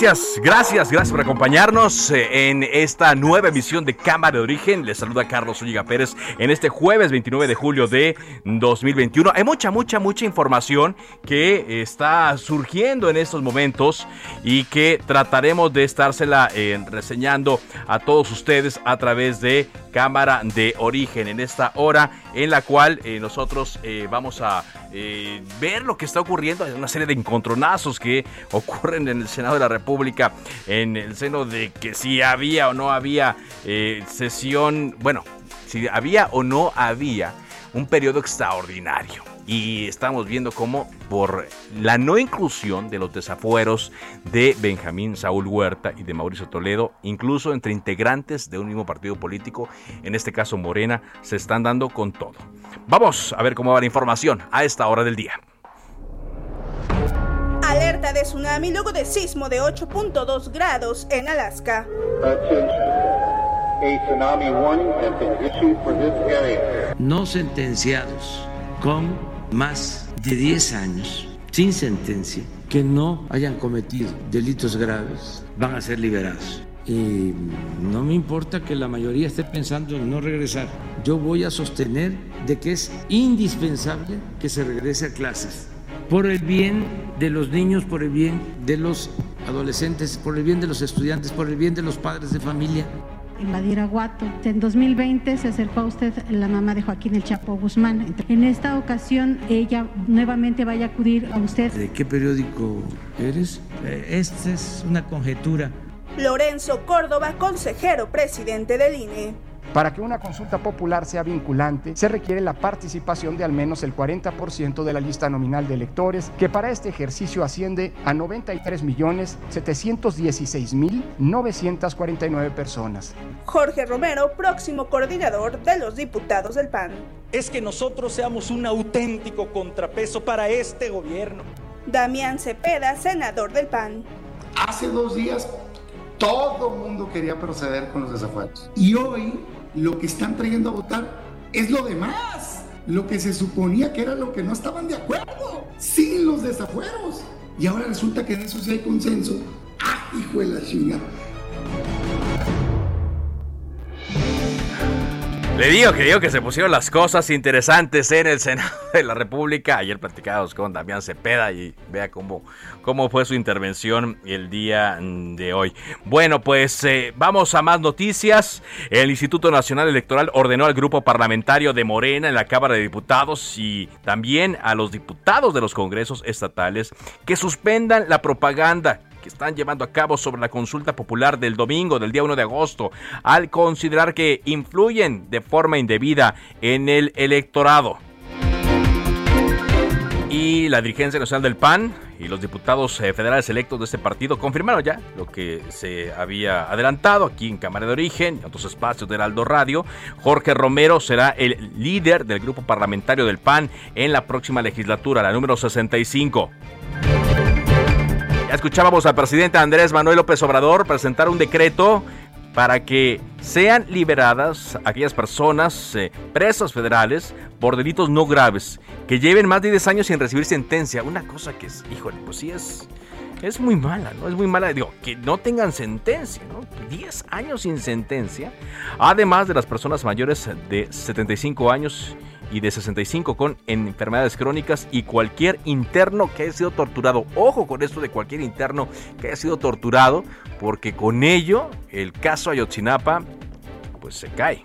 Gracias, gracias, gracias por acompañarnos eh, en esta nueva emisión de Cámara de Origen. Les saluda Carlos Ulliga Pérez en este jueves 29 de julio de 2021. Hay mucha, mucha, mucha información que está surgiendo en estos momentos y que trataremos de estársela eh, reseñando a todos ustedes a través de Cámara de Origen en esta hora en la cual eh, nosotros vamos a ver lo que está ocurriendo. Hay una serie de encontronazos que ocurren en el Senado de la República Pública en el seno de que si había o no había eh, sesión, bueno, si había o no había un periodo extraordinario. Y estamos viendo cómo por la no inclusión de los desafueros de Benjamín Saúl Huerta y de Mauricio Toledo, incluso entre integrantes de un mismo partido político, en este caso Morena, se están dando con todo. Vamos a ver cómo va la información a esta hora del día. Alerta de tsunami luego de sismo de 8.2 grados en Alaska. No sentenciados con más de 10 años sin sentencia que no hayan cometido delitos graves van a ser liberados. Y no me importa que la mayoría esté pensando en no regresar. Yo voy a sostener de que es indispensable que se regrese a clases por el bien de los niños, por el bien de los adolescentes, por el bien de los estudiantes, por el bien de los padres de familia. En Badiraguato. En 2020 se acercó a usted la mamá de Joaquín El Chapo Guzmán. En esta ocasión ella nuevamente vaya a acudir a usted. ¿De qué periódico eres? Eh, esta es una conjetura. Lorenzo Córdoba, consejero presidente del INE. Para que una consulta popular sea vinculante, se requiere la participación de al menos el 40% de la lista nominal de electores, que para este ejercicio asciende a 93.716.949 personas. Jorge Romero, próximo coordinador de los diputados del PAN. Es que nosotros seamos un auténtico contrapeso para este gobierno. Damián Cepeda, senador del PAN. Hace dos días todo el mundo quería proceder con los desafueros. Y hoy lo que están trayendo a votar es lo demás, lo que se suponía que era lo que no estaban de acuerdo, sin los desafueros. Y ahora resulta que en eso sí hay consenso. ¡Ah, hijo de la chingada! Le digo que digo que se pusieron las cosas interesantes en el Senado de la República. Ayer platicábamos con Damián Cepeda y vea cómo, cómo fue su intervención el día de hoy. Bueno, pues eh, vamos a más noticias. El Instituto Nacional Electoral ordenó al grupo parlamentario de Morena en la Cámara de Diputados y también a los diputados de los congresos estatales que suspendan la propaganda están llevando a cabo sobre la consulta popular del domingo, del día 1 de agosto, al considerar que influyen de forma indebida en el electorado. Y la dirigencia nacional del PAN y los diputados eh, federales electos de este partido confirmaron ya lo que se había adelantado aquí en Cámara de Origen y otros espacios de Heraldo Radio. Jorge Romero será el líder del grupo parlamentario del PAN en la próxima legislatura, la número 65. Escuchábamos al presidente Andrés Manuel López Obrador presentar un decreto para que sean liberadas aquellas personas eh, presas federales por delitos no graves que lleven más de 10 años sin recibir sentencia. Una cosa que es, híjole, pues sí es, es muy mala, ¿no? Es muy mala, digo, que no tengan sentencia, ¿no? 10 años sin sentencia, además de las personas mayores de 75 años y de 65 con enfermedades crónicas y cualquier interno que haya sido torturado. Ojo con esto de cualquier interno que haya sido torturado, porque con ello el caso Ayotzinapa pues se cae.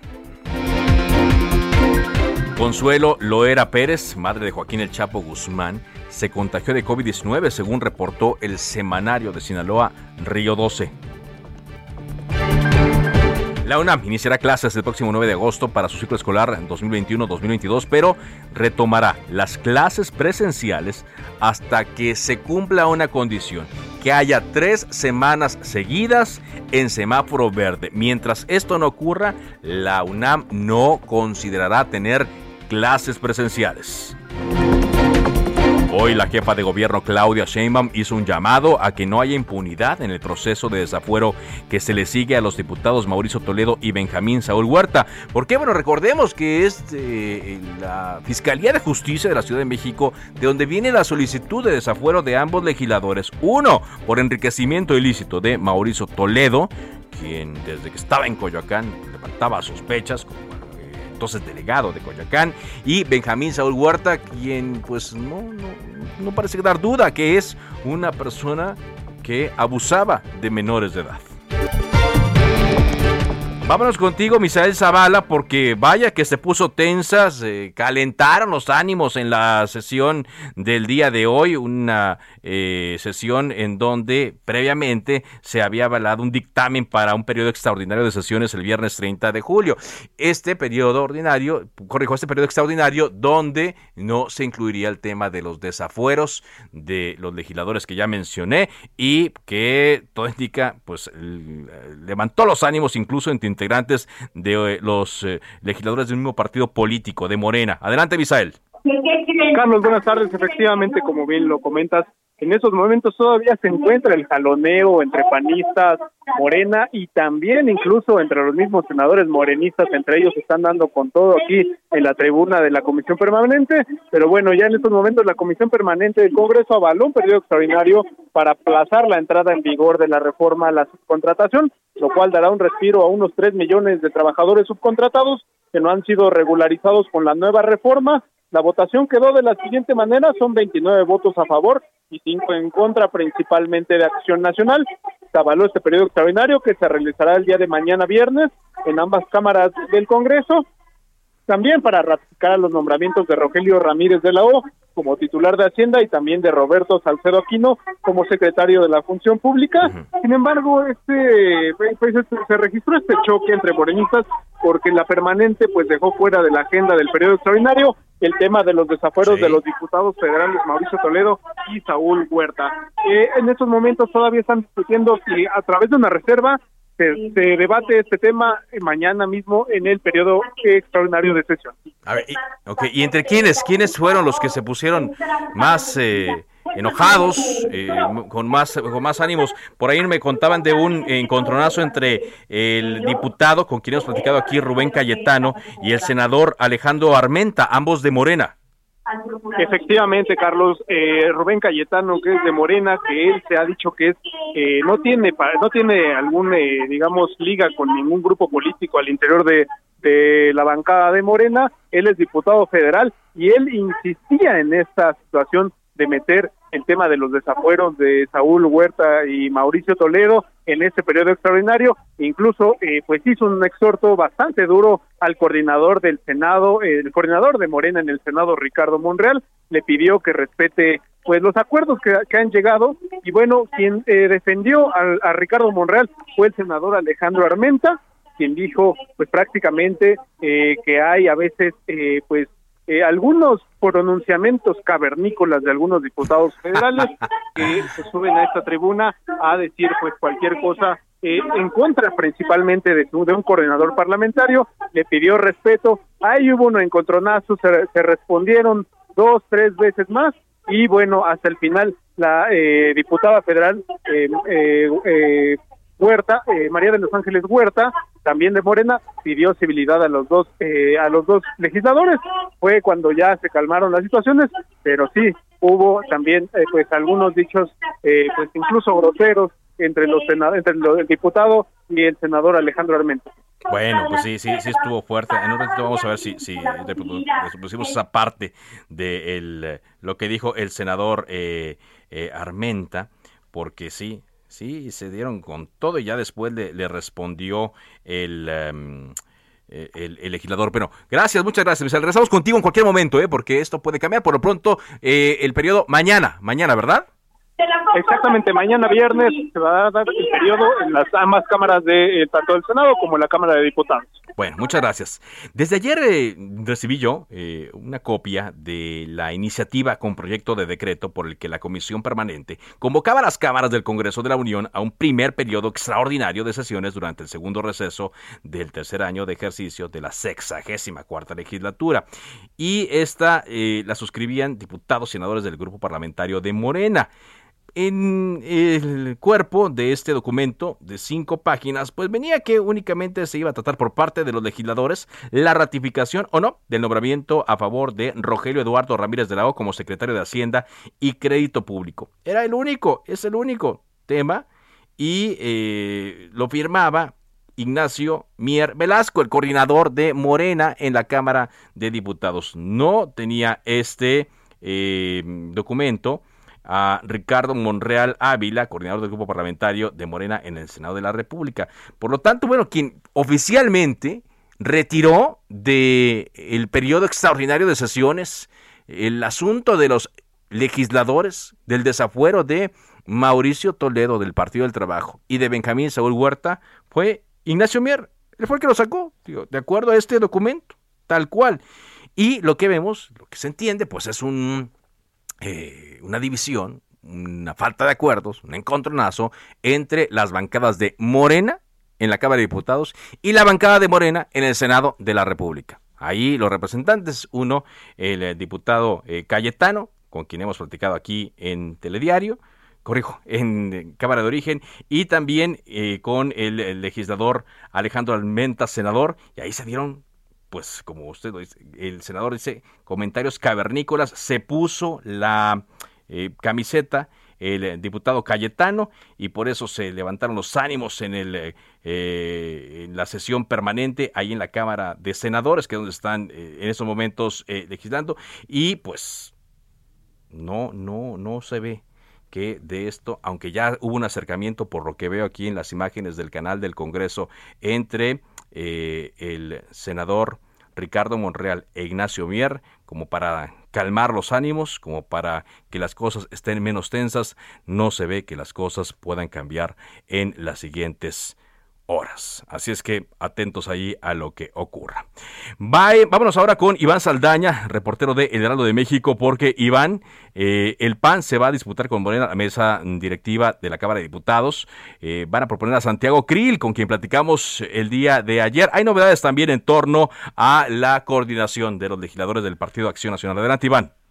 Consuelo Loera Pérez, madre de Joaquín El Chapo Guzmán, se contagió de COVID-19 según reportó el semanario de Sinaloa Río 12. La UNAM iniciará clases el próximo 9 de agosto para su ciclo escolar 2021-2022, pero retomará las clases presenciales hasta que se cumpla una condición, que haya tres semanas seguidas en semáforo verde. Mientras esto no ocurra, la UNAM no considerará tener clases presenciales. Hoy la jefa de gobierno Claudia Sheinbaum hizo un llamado a que no haya impunidad en el proceso de desafuero que se le sigue a los diputados Mauricio Toledo y Benjamín Saúl Huerta. Porque bueno, recordemos que es eh, la Fiscalía de Justicia de la Ciudad de México de donde viene la solicitud de desafuero de ambos legisladores. Uno, por enriquecimiento ilícito de Mauricio Toledo, quien desde que estaba en Coyoacán levantaba sospechas entonces delegado de Coyacán, y Benjamín Saúl Huerta, quien pues no, no, no parece dar duda que es una persona que abusaba de menores de edad. Vámonos contigo, Misael Zavala, porque vaya que se puso tensa, se calentaron los ánimos en la sesión del día de hoy, una eh, sesión en donde previamente se había avalado un dictamen para un periodo extraordinario de sesiones el viernes 30 de julio. Este periodo ordinario, corrijo, este periodo extraordinario donde no se incluiría el tema de los desafueros de los legisladores que ya mencioné y que todo indica, pues levantó los ánimos incluso entre integrantes de eh, los eh, legisladores del mismo partido político, de Morena. Adelante, Misael. Carlos, buenas tardes. Efectivamente, como bien lo comentas, en esos momentos todavía se encuentra el jaloneo entre panistas, Morena y también incluso entre los mismos senadores morenistas, entre ellos están dando con todo aquí en la tribuna de la Comisión Permanente, pero bueno, ya en estos momentos la Comisión Permanente del Congreso avaló un periodo extraordinario para aplazar la entrada en vigor de la reforma a la subcontratación, lo cual dará un respiro a unos tres millones de trabajadores subcontratados que no han sido regularizados con la nueva reforma. La votación quedó de la siguiente manera, son 29 votos a favor y 5 en contra, principalmente de Acción Nacional. Se avaló este periodo extraordinario que se realizará el día de mañana viernes en ambas cámaras del Congreso también para ratificar los nombramientos de Rogelio Ramírez de la O como titular de Hacienda y también de Roberto Salcedo Aquino como secretario de la Función Pública. Sin embargo, este, pues, este, se registró este choque entre morenistas porque la permanente pues dejó fuera de la agenda del periodo extraordinario el tema de los desafueros de los diputados federales Mauricio Toledo y Saúl Huerta. Eh, en estos momentos todavía están discutiendo si a través de una reserva se, debate este tema mañana mismo en el periodo extraordinario de sesión. A ver, y, ¿y entre quiénes? ¿Quiénes fueron los que se pusieron más eh, enojados, eh, con, más, con más ánimos? Por ahí me contaban de un encontronazo entre el diputado con quien hemos platicado aquí, Rubén Cayetano, y el senador Alejandro Armenta, ambos de Morena. Efectivamente, Carlos, eh, Rubén Cayetano, que es de Morena, que él se ha dicho que es eh, no tiene no tiene algún eh, digamos liga con ningún grupo político al interior de, de la bancada de Morena, él es diputado federal y él insistía en esta situación de meter el tema de los desafueros de Saúl Huerta y Mauricio Toledo en este periodo extraordinario. Incluso, eh, pues hizo un exhorto bastante duro al coordinador del Senado, el coordinador de Morena en el Senado, Ricardo Monreal, le pidió que respete pues los acuerdos que, han llegado y bueno, quien eh, defendió a, Ricardo Monreal fue el senador Alejandro Armenta, quien dijo pues prácticamente eh, que hay a veces pues eh, algunos pronunciamientos cavernícolas de algunos diputados federales que se suben a esta tribuna a decir pues cualquier cosa eh, en contra principalmente de, de, un coordinador parlamentario, le pidió respeto, ahí hubo un encontronazo, se, se respondieron dos, tres veces más y bueno, hasta el final la eh, diputada federal eh, eh, Huerta, eh, María de los Ángeles Huerta, también de Morena, pidió civilidad a los dos, eh, a los dos legisladores. Fue cuando ya se calmaron las situaciones, pero sí, hubo también eh, pues algunos dichos eh, pues incluso groseros entre los entre el diputado y el senador Alejandro Armenta. Bueno, pues sí, sí, sí estuvo fuerte. En un ratito vamos a ver si, si reproducimos esa parte de el, lo que dijo el senador eh, eh, Armenta, porque sí, sí, se dieron con todo y ya después le, respondió el... Em, eh, el, legislador. Pero gracias, muchas gracias. Regresamos contigo en cualquier momento, ¿eh? porque esto puede cambiar. Por lo pronto, el periodo mañana, mañana, ¿verdad? Exactamente, mañana viernes se va a dar el periodo en las ambas cámaras de eh, tanto del Senado como la Cámara de Diputados. Bueno, muchas gracias. Desde ayer eh, recibí yo eh, una copia de la iniciativa con proyecto de decreto por el que la Comisión Permanente convocaba a las cámaras del Congreso de la Unión a un primer periodo extraordinario de sesiones durante el segundo receso del tercer año de ejercicio de la sexagésima cuarta legislatura. Y esta la suscribían diputados y senadores del grupo parlamentario de Morena. En el cuerpo de este documento de cinco páginas, pues venía que únicamente se iba a tratar por parte de los legisladores la ratificación o no del nombramiento a favor de Rogelio Eduardo Ramírez de la O como secretario de Hacienda y Crédito Público. Era el único, es el único tema y eh, lo firmaba Ignacio Mier Velasco, el coordinador de Morena en la Cámara de Diputados. No tenía este eh, documento a Ricardo Monreal Ávila, coordinador del grupo parlamentario de Morena en el Senado de la República. Por lo tanto, bueno, quien oficialmente retiró del el periodo extraordinario de sesiones el asunto de los legisladores del desafuero de Mauricio Toledo del Partido del Trabajo y de Benjamín Saúl Huerta fue Ignacio Mier. Él fue el que lo sacó, de acuerdo a este documento, tal cual. Y lo que vemos, lo que se entiende, pues es un eh, una división, una falta de acuerdos, un encontronazo entre las bancadas de Morena en la Cámara de Diputados y la bancada de Morena en el Senado de la República. Ahí los representantes, uno, el eh, diputado eh, Cayetano, con quien hemos platicado aquí en Telediario, corrijo, en Cámara de Origen, y también con el, legislador Alejandro Almenta, senador, y ahí se dieron pues como usted dice, el senador dice, comentarios cavernícolas, se puso la eh, camiseta el eh, diputado Cayetano y por eso se levantaron los ánimos en, el, eh, en la sesión permanente ahí en la Cámara de Senadores, que es donde están en esos momentos legislando, y pues no, no, no se ve que de esto, aunque ya hubo un acercamiento por lo que veo aquí en las imágenes del canal del Congreso entre eh, el senador Ricardo Monreal e Ignacio Mier como para calmar los ánimos, como para que las cosas estén menos tensas, no se ve que las cosas puedan cambiar en las siguientes horas. Así es que atentos ahí a lo que ocurra. Vámonos ahora con Iván Saldaña, reportero de El Heraldo de México, porque Iván, eh, el PAN se va a disputar con Morena la mesa directiva de la Cámara de Diputados. Eh, van a proponer a Santiago Krill, con quien platicamos el día de ayer. Hay novedades también en torno a la coordinación de los legisladores del Partido Acción Nacional. Adelante, Iván.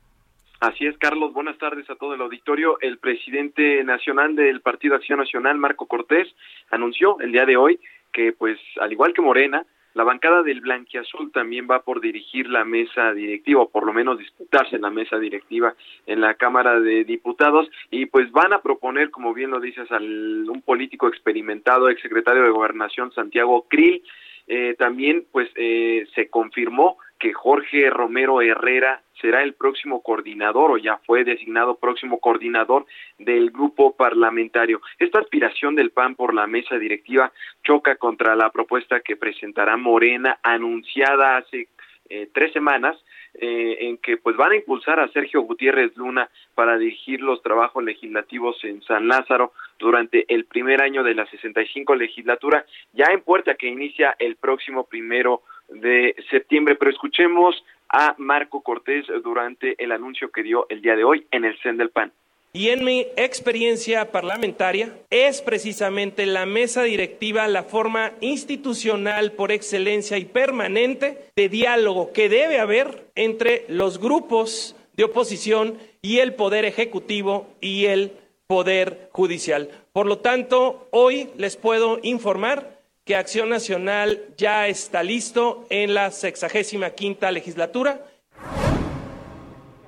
Así es, Carlos. Buenas tardes a todo el auditorio. El presidente nacional del Partido Acción Nacional, Marco Cortés, anunció el día de hoy que, pues, al igual que Morena, la bancada del Blanquiazul también va por dirigir la mesa directiva, o por lo menos disputarse la mesa directiva en la Cámara de Diputados, y pues van a proponer, como bien lo dices, al un político experimentado, exsecretario de Gobernación, Santiago Krill. Eh, también, pues, eh, se confirmó que Jorge Romero Herrera será el próximo coordinador o ya fue designado próximo coordinador del grupo parlamentario. Esta aspiración del PAN por la mesa directiva choca contra la propuesta que presentará Morena anunciada hace eh, tres semanas eh, en que pues van a impulsar a Sergio Gutiérrez Luna para dirigir los trabajos legislativos en San Lázaro durante el primer año de la 65 legislatura, ya en puerta que inicia el próximo primero de septiembre. Pero escuchemos a Marco Cortés durante el anuncio que dio el día de hoy en el CEN del PAN. Y en mi experiencia parlamentaria es precisamente la mesa directiva la forma institucional por excelencia y permanente de diálogo que debe haber entre los grupos de oposición y el poder ejecutivo y el poder judicial. Por lo tanto, hoy les puedo informar que Acción Nacional ya está listo en la sexagésima quinta legislatura.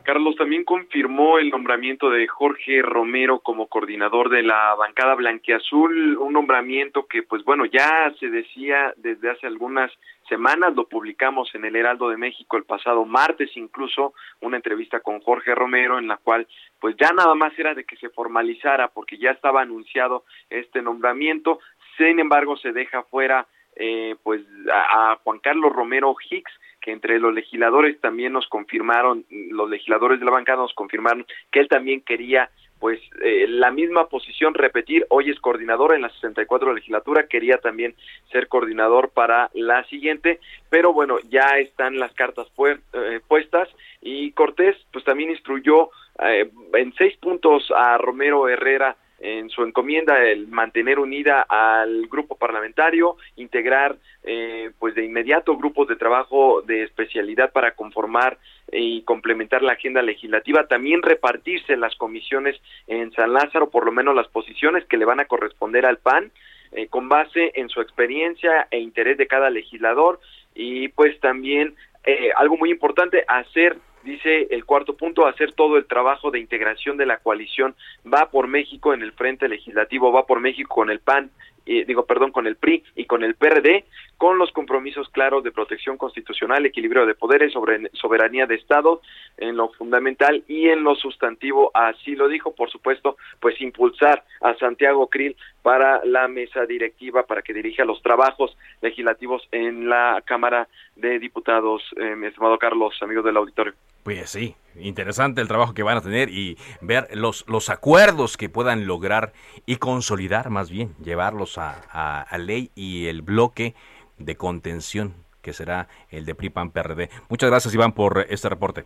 Carlos también confirmó el nombramiento de Jorge Romero como coordinador de la bancada blanquiazul, un nombramiento que pues bueno, ya se decía desde hace algunas semanas, lo publicamos en el Heraldo de México el pasado martes incluso, una entrevista con Jorge Romero en la cual pues ya nada más era de que se formalizara porque ya estaba anunciado este nombramiento, sin embargo se deja fuera eh, pues a, Juan Carlos Romero Hicks, que entre los legisladores también nos confirmaron, los legisladores de la bancada nos confirmaron que él también quería pues eh, la misma posición repetir, hoy es coordinador en la 64 legislatura, quería también ser coordinador para la siguiente, pero bueno, ya están las cartas eh, puestas y Cortés pues también instruyó eh, en seis puntos a Romero Herrera en su encomienda el mantener unida al grupo parlamentario, integrar eh, pues de inmediato grupos de trabajo de especialidad para conformar y complementar la agenda legislativa, también repartirse las comisiones en San Lázaro, por lo menos las posiciones que le van a corresponder al PAN, eh, con base en su experiencia e interés de cada legislador. Y pues también eh, algo muy importante, hacer dice el cuarto punto, hacer todo el trabajo de integración de la coalición va por México en el frente legislativo, va por México con el PAN, eh, digo, perdón, con el PRI y con el PRD, con los compromisos claros de protección constitucional, equilibrio de poderes, soberanía de Estado, en lo fundamental y en lo sustantivo, así lo dijo, por supuesto, pues impulsar a Santiago Krill para la mesa directiva, para que dirija los trabajos legislativos en la Cámara de Diputados, eh, estimado Carlos, amigos del auditorio. Pues sí, interesante el trabajo que van a tener y ver los, los acuerdos que puedan lograr y consolidar más bien, llevarlos a, a, ley y el bloque de contención que será el de PRIPAN PRD. Muchas gracias Iván por este reporte.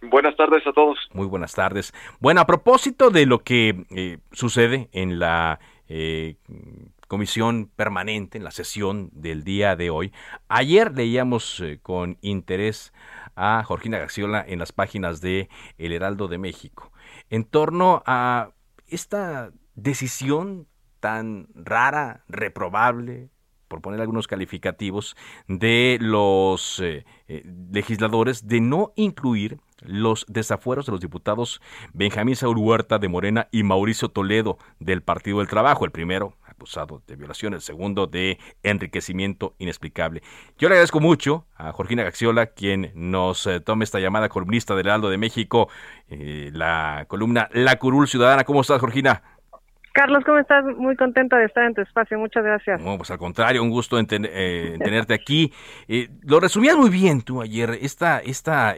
Buenas tardes a todos. Muy buenas tardes. Bueno, a propósito de lo que eh, sucede en la eh, comisión permanente, en la sesión del día de hoy, ayer leíamos eh, con interés a Jorgina Gaxiola en las páginas de El Heraldo de México en torno a esta decisión tan rara, reprobable, por poner algunos calificativos, de los eh, eh, legisladores de no incluir los desafueros de los diputados Benjamín Saúl Huerta de Morena y Mauricio Toledo del Partido del Trabajo. El primero acusado de violación, el segundo de enriquecimiento inexplicable. Yo le agradezco mucho a Jorgina Gaxiola, quien nos eh, tome esta llamada columnista del Aldo de México, eh, la columna La Curul Ciudadana. ¿Cómo estás, Jorgina? Carlos, ¿cómo estás? Muy contenta de estar en tu espacio. Muchas gracias. No, pues al contrario, un gusto en, eh, tenerte aquí. lo resumías muy bien tú ayer, esta, esta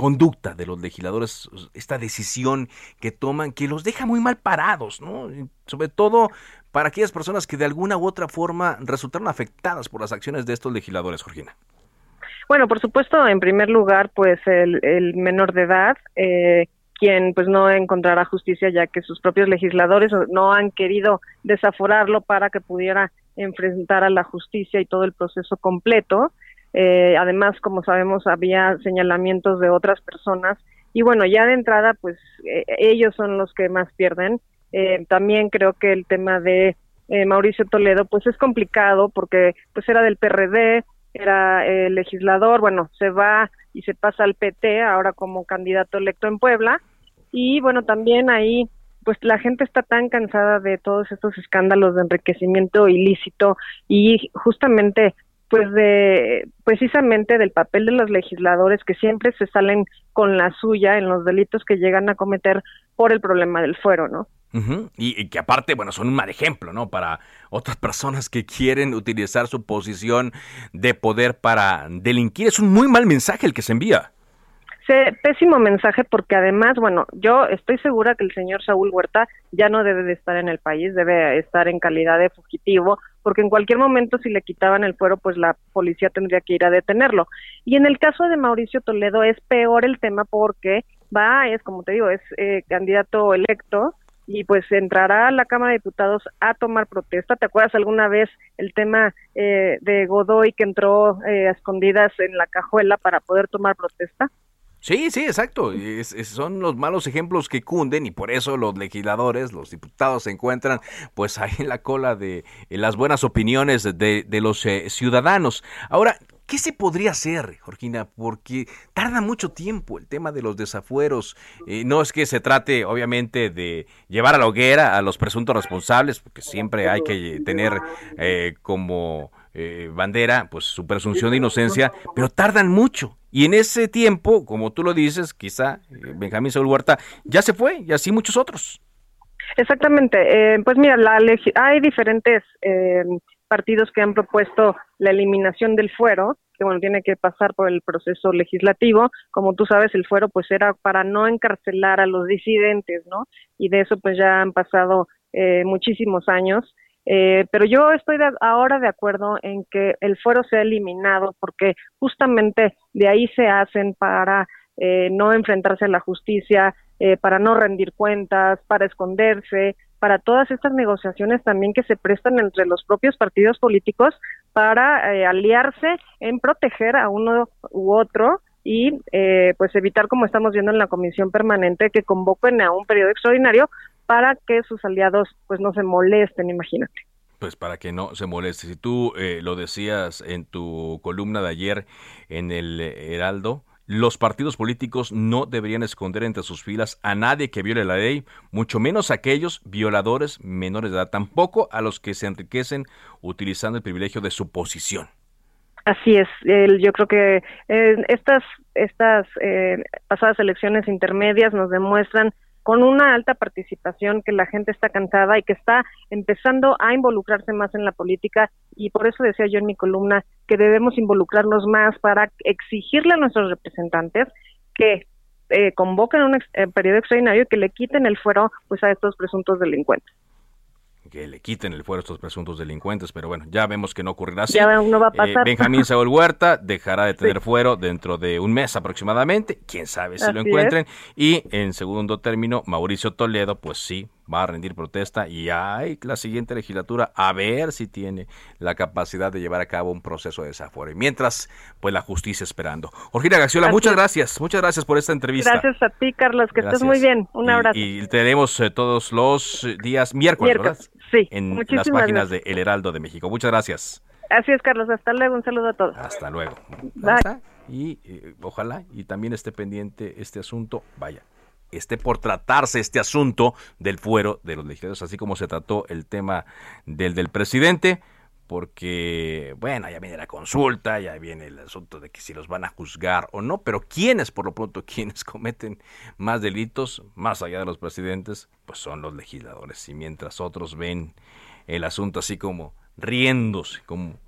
conducta de los legisladores, esta decisión que toman, que los deja muy mal parados, ¿no? Sobre todo para aquellas personas que de alguna u otra forma resultaron afectadas por las acciones de estos legisladores, Georgina? Bueno, por supuesto, en primer lugar, pues el, menor de edad, eh, quien pues no encontrará justicia ya que sus propios legisladores no han querido desaforarlo para que pudiera enfrentar a la justicia y todo el proceso completo. Eh, además, como sabemos, había señalamientos de otras personas. Y bueno, ya de entrada, pues eh, ellos son los que más pierden. Eh, también creo que el tema de eh, Mauricio Toledo, pues es complicado porque pues era del PRD, era legislador, bueno, se va y se pasa al PT ahora como candidato electo en Puebla. Y bueno, también ahí pues la gente está tan cansada de todos estos escándalos de enriquecimiento ilícito y justamente pues de precisamente del papel de los legisladores que siempre se salen con la suya en los delitos que llegan a cometer por el problema del fuero, ¿no? y, que aparte, bueno, son un mal ejemplo, ¿no? Para otras personas que quieren utilizar su posición de poder para delinquir. Es un muy mal mensaje el que se envía. Pésimo mensaje porque además, bueno, yo estoy segura que el señor Saúl Huerta ya no debe de estar en el país, debe estar en calidad de fugitivo, porque en cualquier momento si le quitaban el fuero, pues la policía tendría que ir a detenerlo. Y en el caso de Mauricio Toledo es peor el tema porque va, es como te digo, es eh, candidato electo, y pues entrará a la Cámara de Diputados a tomar protesta. ¿Te acuerdas alguna vez el tema eh, de Godoy que entró eh, a escondidas en la cajuela para poder tomar protesta? Sí, sí, exacto. son los malos ejemplos que cunden y por eso los legisladores, los diputados se encuentran pues ahí en la cola de las buenas opiniones de, los eh, ciudadanos. Ahora, ¿Qué se podría hacer, Jorgina? Porque tarda mucho tiempo el tema de los desafueros. Eh, no es que se trate, obviamente, de llevar a la hoguera a los presuntos responsables, porque siempre hay que tener eh, como eh, bandera pues su presunción de inocencia, pero tardan mucho. Y en ese tiempo, como tú lo dices, quizá Benjamín Saúl Huerta ya se fue y así muchos otros. Exactamente. pues mira, la hay diferentes partidos que han propuesto la eliminación del fuero, que bueno, tiene que pasar por el proceso legislativo. Como tú sabes, el fuero pues era para no encarcelar a los disidentes, ¿no? Y de eso pues ya han pasado eh, muchísimos años. Eh, pero yo estoy ahora de acuerdo en que el fuero sea eliminado porque justamente de ahí se hacen para eh, no enfrentarse a la justicia, para no rendir cuentas, para esconderse, para todas estas negociaciones también que se prestan entre los propios partidos políticos para eh, aliarse en proteger a uno u otro y eh, pues evitar como estamos viendo en la comisión permanente que convoquen a un periodo extraordinario para que sus aliados pues no se molesten, imagínate. Pues para que no se moleste. Si tú eh, lo decías en tu columna de ayer en el Heraldo, los partidos políticos no deberían esconder entre sus filas a nadie que viole la ley, mucho menos a aquellos violadores menores de edad, tampoco a los que se enriquecen utilizando el privilegio de su posición. Así es, yo creo que eh, estas, estas eh, pasadas elecciones intermedias nos demuestran con una alta participación, que la gente está cansada y que está empezando a involucrarse más en la política y por eso decía yo en mi columna que debemos involucrarnos más para exigirle a nuestros representantes que eh, convoquen un eh, periodo extraordinario y que le quiten el fuero pues a estos presuntos delincuentes que le quiten el fuero a estos presuntos delincuentes, pero bueno, ya vemos que no ocurrirá así. Ya no va a pasar. Eh, Benjamín Saúl Huerta dejará de tener fuero dentro de un mes aproximadamente, quién sabe si lo encuentren, y en segundo término, Mauricio Toledo, pues sí, va a rendir protesta y hay la siguiente legislatura a ver si tiene la capacidad de llevar a cabo un proceso de desafuero. Y mientras, pues la justicia esperando. Orgina Gaxiola, muchas gracias, muchas gracias por esta entrevista. Gracias a ti, Carlos, que estés muy bien. Un abrazo. Y, tenemos eh, todos los días miércoles, ¿verdad? Sí. En las páginas de El Heraldo de México. Muchas gracias. Así es, Carlos. Hasta luego. Un saludo a todos. Hasta luego. Bye. Y eh, ojalá y también esté pendiente este asunto. Vaya, esté por tratarse este asunto del fuero de los legisladores, así como se trató el tema del del presidente, porque, bueno, ya viene la consulta, ya viene el asunto de que si los van a juzgar o no, pero quienes, por lo pronto, quienes cometen más delitos, más allá de los presidentes, pues son los legisladores, y mientras otros ven el asunto así como riéndose, como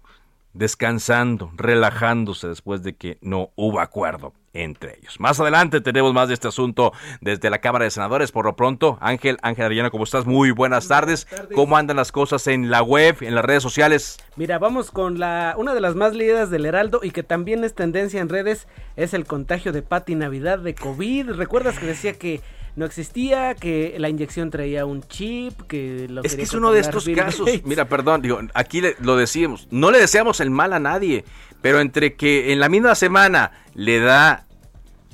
descansando, relajándose después de que no hubo acuerdo entre ellos. Más adelante tenemos más de este asunto desde la Cámara de Senadores. Por lo pronto, Ángel, Ángel Arellano, ¿cómo estás? Muy buenas tardes. ¿Cómo andan las cosas en la web, en las redes sociales? Mira, vamos con la una de las más leídas del Heraldo y que también es tendencia en redes, es el contagio de Pati Navidad de COVID. ¿Recuerdas que decía que no existía, que la inyección traía un chip, que lo Es que es uno de estos casos, mira, perdón, digo, aquí lo decíamos, no le deseamos el mal a nadie, pero entre que en la misma semana le da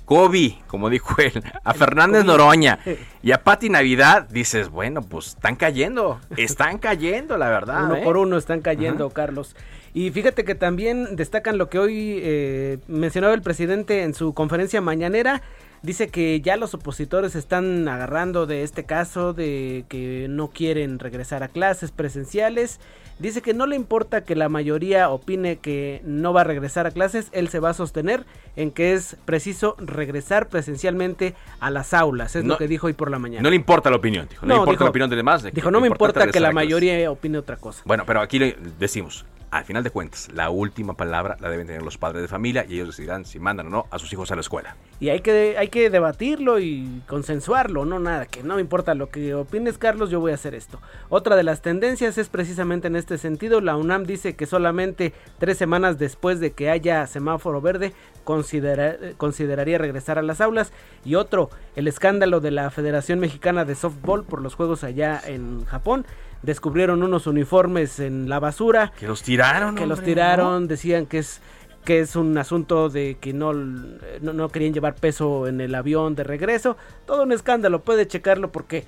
COVID, como dijo él, a Fernández Noroña y a Pati Navidad, dices, bueno, pues están cayendo, están cayendo, la verdad. Uno ¿eh? por uno están cayendo, Carlos. Y fíjate que también destacan lo que hoy eh, mencionaba el presidente en su conferencia mañanera, Dice que ya los opositores están agarrando de este caso de que no quieren regresar a clases presenciales. Dice que no le importa que la mayoría opine que no va a regresar a clases, él se va a sostener en que es preciso regresar presencialmente a las aulas, es lo que dijo hoy por la mañana. No le importa la opinión, dijo, no, le importa la opinión de demás. dijo, no me importa que la mayoría opine otra cosa. Bueno, pero aquí le decimos, al final de cuentas, la última palabra la deben tener los padres de familia y ellos decidirán si mandan o no a sus hijos a la escuela. Y hay que, hay que debatirlo y consensuarlo, no nada, que no me importa lo que opines Carlos, yo voy a hacer esto. Otra de las tendencias es precisamente en este sentido, la UNAM dice que solamente tres semanas después de que haya semáforo verde consideraría regresar a las aulas. Y otro, el escándalo de la Federación Mexicana de Softball por los juegos allá en Japón descubrieron unos uniformes en la basura. Que los tiraron. Que los tiraron, decían que es que es un asunto de que no, no, querían llevar peso en el avión de regreso. Todo un escándalo, puede checarlo porque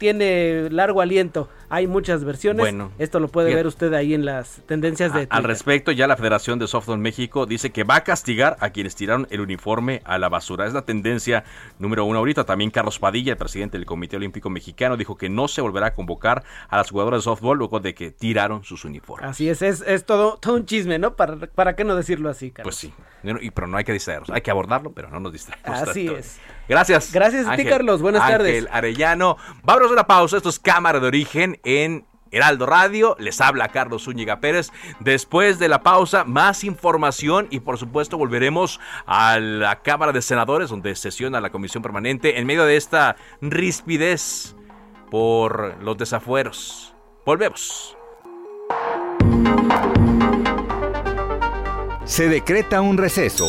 tiene largo aliento. Hay muchas versiones. Bueno, Esto lo puede ver usted ahí en las tendencias de Al Twitter. respecto, ya la Federación de Softball México dice que va a castigar a quienes tiraron el uniforme a la basura. Es la tendencia número uno ahorita. También Carlos Padilla, el presidente del Comité Olímpico Mexicano, dijo que no se volverá a convocar a las jugadoras de softball luego de que tiraron sus uniformes. Así es, es, es todo, todo un chisme, ¿no? ¿Para, ¿Para qué no decirlo así, Carlos? Pues sí, pero no hay que distraernos. Hay que abordarlo, pero no nos distraemos. Así tanto. es. Gracias. Gracias a ti, Carlos. Buenas Ángel tardes. Arellano. Vámonos a una pausa. Esto es Cámara de Origen en Heraldo Radio. Les habla Carlos Zúñiga Pérez. Después de la pausa, más información y por supuesto volveremos a la Cámara de Senadores donde sesiona la Comisión Permanente en medio de esta rispidez por los desafueros. Volvemos. Se decreta un receso.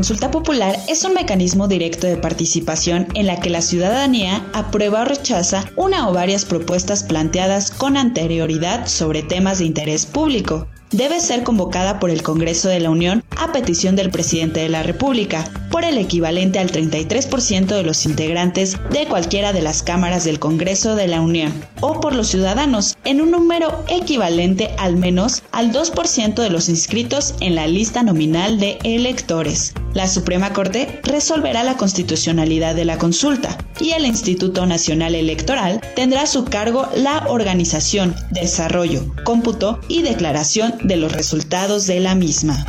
Consulta popular es un mecanismo directo de participación en la que la ciudadanía aprueba o rechaza una o varias propuestas planteadas con anterioridad sobre temas de interés público. Debe ser convocada por el Congreso de la Unión a petición del presidente de la República, por el equivalente al 33% de los integrantes de cualquiera de las cámaras del Congreso de la Unión, o por los ciudadanos, en un número equivalente al menos al 2% de los inscritos en la lista nominal de electores. La Suprema Corte resolverá la constitucionalidad de la consulta y el Instituto Nacional Electoral tendrá a su cargo la organización, desarrollo, cómputo y declaración de los resultados de la misma.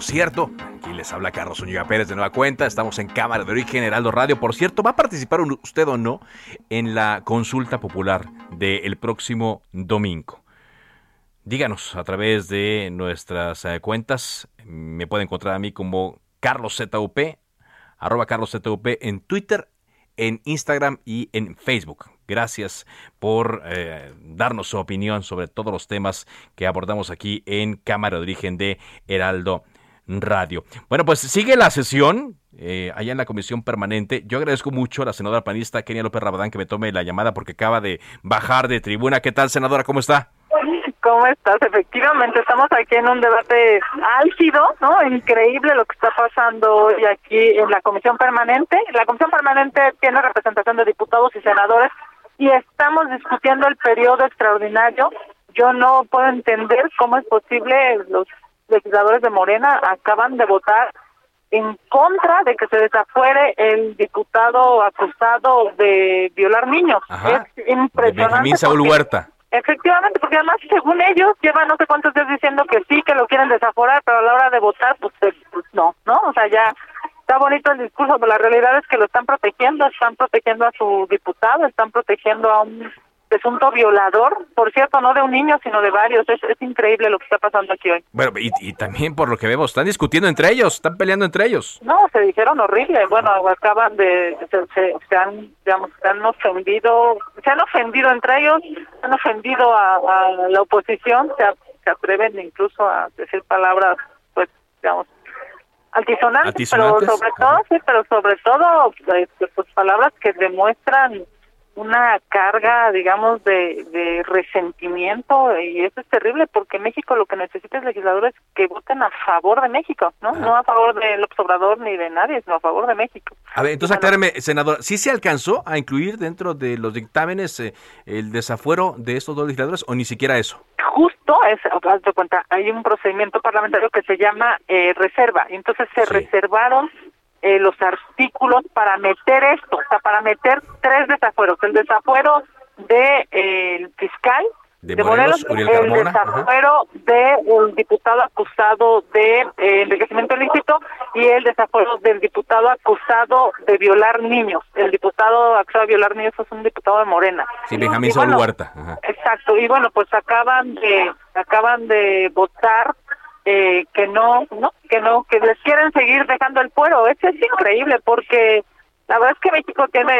Cierto, aquí les habla Carlos Zúñiga Pérez de Nueva Cuenta. Estamos en Cámara de Origen Heraldo Radio. Por cierto, ¿va a participar usted o no en la consulta popular del próximo domingo? Díganos a través de nuestras eh, cuentas. Me puede encontrar a mí como CarlosZUP, arroba CarlosZUP en Twitter, en Instagram y en Facebook. Gracias por eh, darnos su opinión sobre todos los temas que abordamos aquí en Cámara de Origen de Heraldo Radio. Bueno, pues sigue la sesión eh, allá en la comisión permanente. Yo agradezco mucho a la senadora panista Kenia López Rabadán que me tome la llamada porque acaba de bajar de tribuna. ¿Qué tal, senadora? ¿Cómo está? ¿Cómo estás? Efectivamente, estamos aquí en un debate álgido, ¿no? Increíble lo que está pasando hoy aquí en la Comisión Permanente. La Comisión Permanente tiene representación de diputados y senadores y estamos discutiendo el periodo extraordinario. Yo no puedo entender cómo es posible, los legisladores de Morena acaban de votar en contra de que se desafuere el diputado acusado de violar niños. Ajá. Es impresionante. Benjamín Saúl Huerta. Efectivamente, porque además, según ellos, llevan no sé cuántos días diciendo que sí, que lo quieren desaforar, pero a la hora de votar, pues, eh, pues no, ¿no? O sea, ya está bonito el discurso, pero la realidad es que lo están protegiendo, están protegiendo a su diputado, están protegiendo a un presunto violador, por cierto, no de un niño, sino de varios. Es, es increíble lo que está pasando aquí hoy. Bueno, y, y también por lo que vemos, están discutiendo entre ellos, están peleando entre ellos. No, se dijeron horrible. Bueno, acaban de, se, se- se han, digamos, se han ofendido, se han ofendido entre ellos, han ofendido a, a la oposición, se, a- se atreven incluso a decir palabras, pues, digamos, altisonantes, Altisonantes, pero sobre todo, sí, pero sobre todo, este, pues, palabras que demuestran una carga, digamos, de, de resentimiento y eso es terrible porque México lo que necesita es legisladores que voten a favor de México, ¿no? No a favor del observador ni de nadie, sino a favor de México. A ver, entonces acláreme, senador, ¿sí se alcanzó a incluir dentro de los dictámenes eh, el desafuero de estos dos legisladores o ni siquiera eso? Justo es, haz de cuenta, hay un procedimiento parlamentario que se llama eh, reserva, y entonces se reservaron eh, los artículos para meter esto, o sea, para meter tres desafueros, el desafuero de eh, fiscal De de Morelos, el desafuero del diputado acusado de eh, enriquecimiento ilícito y el desafuero del diputado acusado de violar niños. El diputado acusado de violar niños es un diputado de Morena. Sí, Benjamín bueno, Huerta. ajá. Exacto, y bueno, pues acaban de acaban de votar eh, que no, no, que no, que les quieren seguir dejando el fuero. Eso es increíble porque la verdad es que México tiene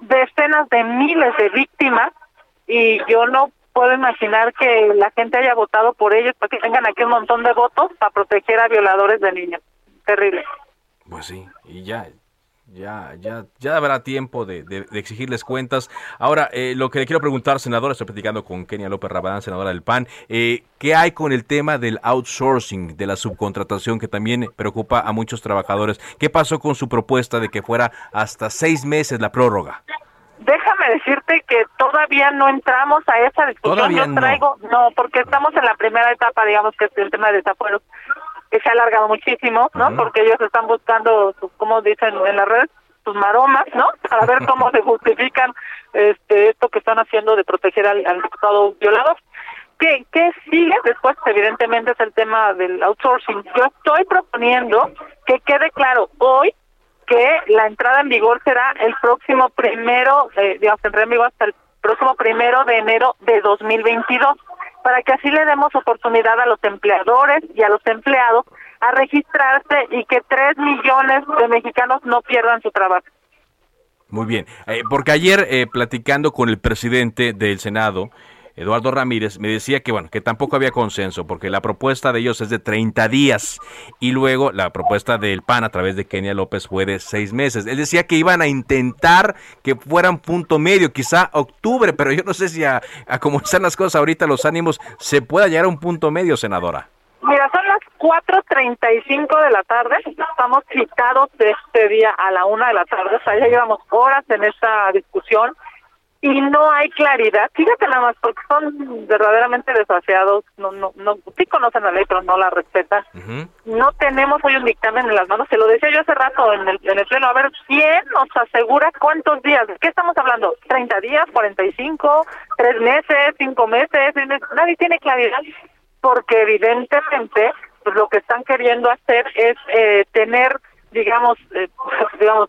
decenas de miles de víctimas y yo no puedo imaginar que la gente haya votado por ellos para que tengan aquí un montón de votos para proteger a violadores de niños. Terrible. Pues sí, y ya, ya, ya, ya habrá tiempo de, de, exigirles cuentas. Ahora, eh, lo que le quiero preguntar, senadora, estoy platicando con Kenia López Rabadán, senadora del PAN, eh, ¿qué hay con el tema del outsourcing, de la subcontratación que también preocupa a muchos trabajadores? ¿Qué pasó con su propuesta de que fuera hasta seis meses la prórroga? Déjame decirte que todavía no entramos a esa discusión. Yo traigo, no. porque estamos en la primera etapa, digamos que es el tema de desafueros que se ha alargado muchísimo, ¿no? Porque ellos están buscando, como dicen en la red, sus maromas, ¿no? Para ver cómo se justifican este esto que están haciendo de proteger al, al diputado violador. ¿Qué, ¿Qué sigue? Después, evidentemente, es el tema del outsourcing. Yo estoy proponiendo que quede claro hoy que la entrada en vigor será el próximo primero, eh, digamos, entrará en vigor hasta el próximo primero de enero de 2022 para que así le demos oportunidad a los empleadores y a los empleados a registrarse y que tres millones de mexicanos no pierdan su trabajo. Muy bien, eh, porque ayer eh, platicando con el presidente del Senado, Eduardo Ramírez, me decía que bueno, que tampoco había consenso, porque la propuesta de ellos es de 30 días y luego la propuesta del PAN a través de Kenia López fue de seis meses. Él decía que iban a intentar que fueran punto medio, quizá octubre, pero yo no sé si a, a como están las cosas ahorita, los ánimos, se pueda llegar a un punto medio, senadora. Mira, son las 4.35 de la tarde, estamos citados de este día a la una de la tarde, o sea, ya llevamos horas en esta discusión y no hay claridad. Fíjate nada más, porque son verdaderamente desasiados, no, no, no, sí conocen la ley, pero no la respetan. No tenemos hoy un dictamen en las manos, se lo decía yo hace rato en el, en el pleno, a ver, ¿quién nos asegura cuántos días? ¿De qué estamos hablando? ¿30 días, 45, 3 meses, 5 meses? Nadie tiene claridad, porque evidentemente pues lo que están queriendo hacer es eh, tener, digamos, eh, digamos,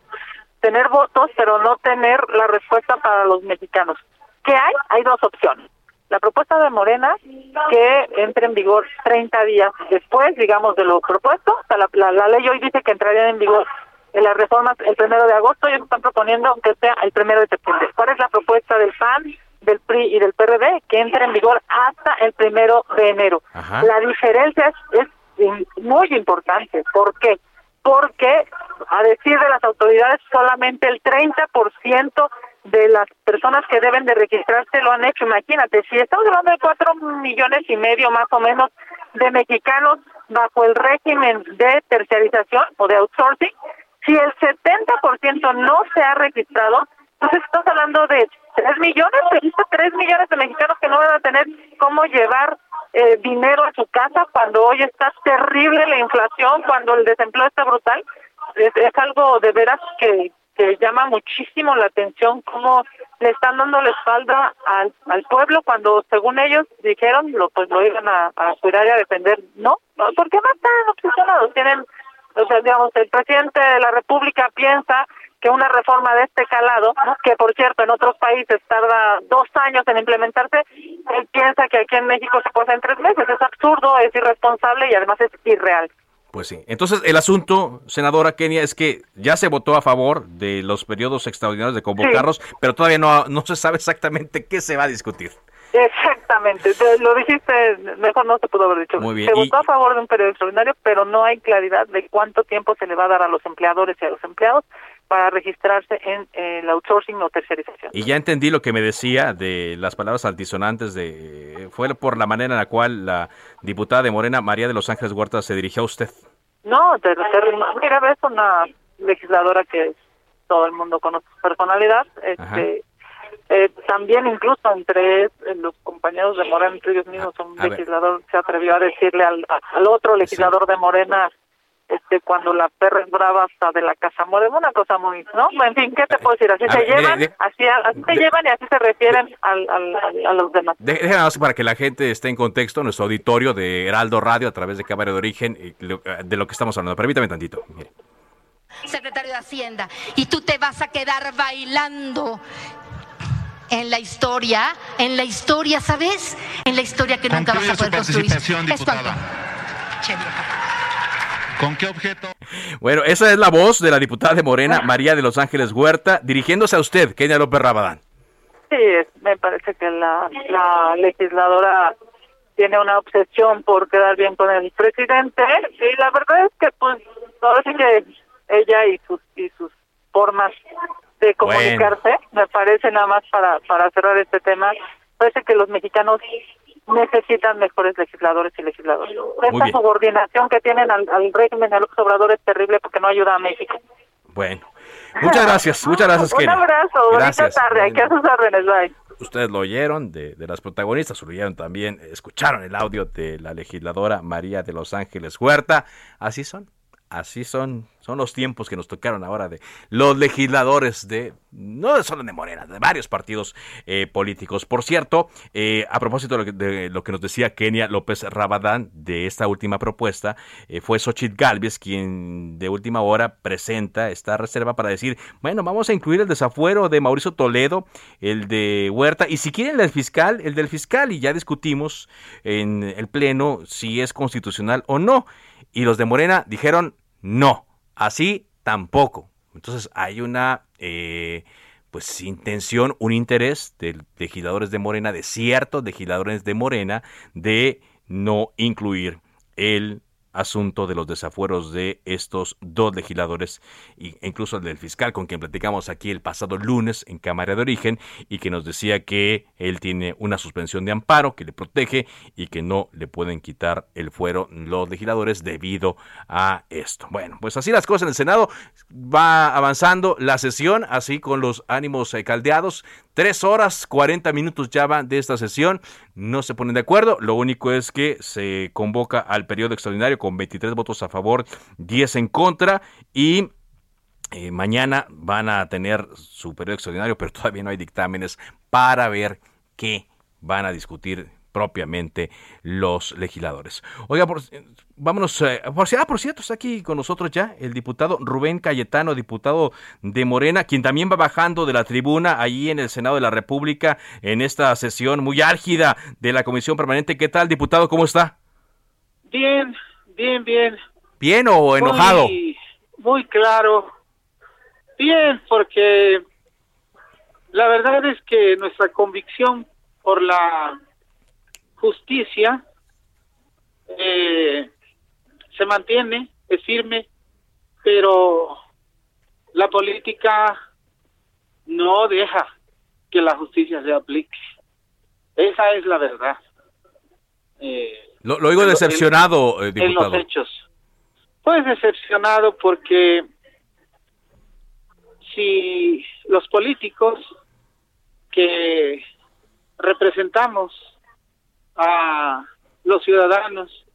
tener votos, pero no tener la respuesta para los mexicanos. ¿Qué hay? Hay dos opciones. La propuesta de Morena, que entre en vigor 30 días después, digamos, de lo propuesto. O sea, la, la, ley hoy dice que entraría en vigor en las reformas el primero de agosto. Ellos están proponiendo que sea el primero de septiembre. ¿Cuál es la propuesta del PAN, del PRI y del PRD? Que entre en vigor hasta el primero de enero. La diferencia es, es muy importante. ¿Por qué? Porque a decir de las autoridades solamente el 30% de las personas que deben de registrarse lo han hecho. Imagínate, si estamos hablando de cuatro millones y medio más o menos de mexicanos bajo el régimen de terciarización o de outsourcing, si el 70% no se ha registrado, entonces estamos hablando de 3 millones, tres millones de mexicanos que no van a tener cómo llevar eh, dinero a su casa cuando hoy está terrible la inflación, cuando el desempleo está brutal. Es, algo de veras que, que llama muchísimo la atención cómo le están dando la espalda al, al pueblo cuando según ellos dijeron lo pues lo iban a, a cuidar y a defender. No, porque no están obsesionados, tienen, o sea, digamos, el presidente de la República piensa que una reforma de este calado, que por cierto en otros países tarda dos años en implementarse, él piensa que aquí en México se puede en tres meses. Es absurdo, es irresponsable y además es irreal. Pues sí. Entonces, el asunto, senadora Kenia, es que ya se votó a favor de los periodos extraordinarios de convocarlos, pero todavía no, no se sabe exactamente qué se va a discutir. Exactamente, lo dijiste, mejor no se pudo haber dicho. Muy bien. Se votó a favor de un periodo extraordinario, pero no hay claridad de cuánto tiempo se le va a dar a los empleadores y a los empleados para registrarse en el outsourcing o tercerización. Y ya entendí lo que me decía de las palabras altisonantes de fue por la manera en la cual la diputada de Morena María de los Ángeles Huerta se dirigió a usted. No, de, mira, es una legisladora que todo el mundo conoce su personalidad, este eh, también incluso entre los compañeros de Morena, entre ellos mismos, un legislador se atrevió a decirle al, al otro legislador de Morena este cuando la perra es brava hasta de la casa Morena, una cosa muy, ¿no? En fin, ¿qué te puedo decir? Así se llevan, así, así se llevan y así se refieren al, al, a los demás. Déjenme para que la gente esté en contexto, nuestro auditorio de Heraldo Radio a través de Cámara de Origen, eh, de lo que estamos hablando. Permítame tantito. Secretario de Hacienda, y tú te vas a quedar bailando en la historia, en la historia, ¿sabes? En la historia que nunca vas a poder construir. Diputada. ¿Con qué objeto? Bueno, esa es la voz de la diputada de Morena, María de Los Ángeles Huerta, dirigiéndose a usted, Kenia López Rabadán. Sí, me parece que la, la legisladora tiene una obsesión por quedar bien con el presidente y la verdad es que pues ahora sí que ella y sus y sus formas de comunicarse me parece nada más para para cerrar este tema parece que los mexicanos necesitan mejores legisladores y legisladoras. Esta subordinación que tienen al, régimen de López Obrador es terrible porque no ayuda a México. Bueno muchas gracias muchas gracias un abrazo bonita tarde aquí a sus órdenes bye. Ustedes lo oyeron de, de las protagonistas, lo oyeron también, escucharon el audio de la legisladora María de Los Ángeles Huerta. Así son, así son, son los tiempos que nos tocaron ahora de los legisladores de, no solo de Morena, de varios partidos eh, políticos. Por cierto, eh, a propósito de lo, que, nos decía Kenia López Rabadán de esta última propuesta, eh, fue Xochitl Galvez quien de última hora presenta esta reserva para decir, bueno, vamos a incluir el desafuero de Mauricio Toledo, el de Huerta, y si quieren el fiscal, el del fiscal, y ya discutimos en el Pleno si es constitucional o no. Y los de Morena dijeron, no, así tampoco. Entonces hay una eh, pues intención, un interés de legisladores de Morena, de ciertos legisladores de Morena, de no incluir el asunto de los desafueros de estos dos legisladores e incluso del fiscal con quien platicamos aquí el pasado lunes en Cámara de Origen y que nos decía que él tiene una suspensión de amparo que le protege y que no le pueden quitar el fuero los legisladores debido a esto. Bueno, pues así las cosas en el Senado va avanzando la sesión así con los ánimos eh, caldeados. Tres horas, cuarenta minutos ya van de esta sesión. No se ponen de acuerdo. Lo único es que se convoca al periodo extraordinario con 23 votos a favor, 10 en contra y eh, mañana van a tener su periodo extraordinario, pero todavía no hay dictámenes para ver qué van a discutir propiamente los legisladores. Oiga, por, vámonos, eh, por, ah, por cierto, está aquí con nosotros ya el diputado Rubén Cayetano, diputado de Morena, quien también va bajando de la tribuna allí en el Senado de la República en esta sesión muy álgida de la Comisión Permanente. ¿Qué tal, diputado? ¿Cómo está? Bien, bien, bien. ¿Bien o enojado? Muy, claro. Bien, porque la verdad es que nuestra convicción por la justicia eh, se mantiene, es firme, pero la política no deja que la justicia se aplique. Esa es la verdad. Eh, lo, lo digo decepcionado, en, diputado. En los hechos. Pues decepcionado porque si los políticos que representamos a los ciudadanos,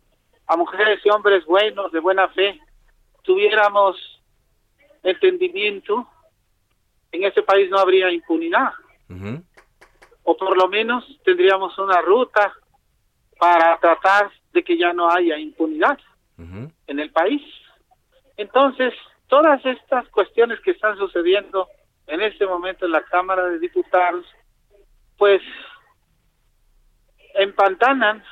a mujeres y hombres buenos, de buena fe, tuviéramos entendimiento, en este país no habría impunidad. O por lo menos tendríamos una ruta para tratar de que ya no haya impunidad en el país. Entonces, todas estas cuestiones que están sucediendo en este momento en la Cámara de Diputados, pues empantanan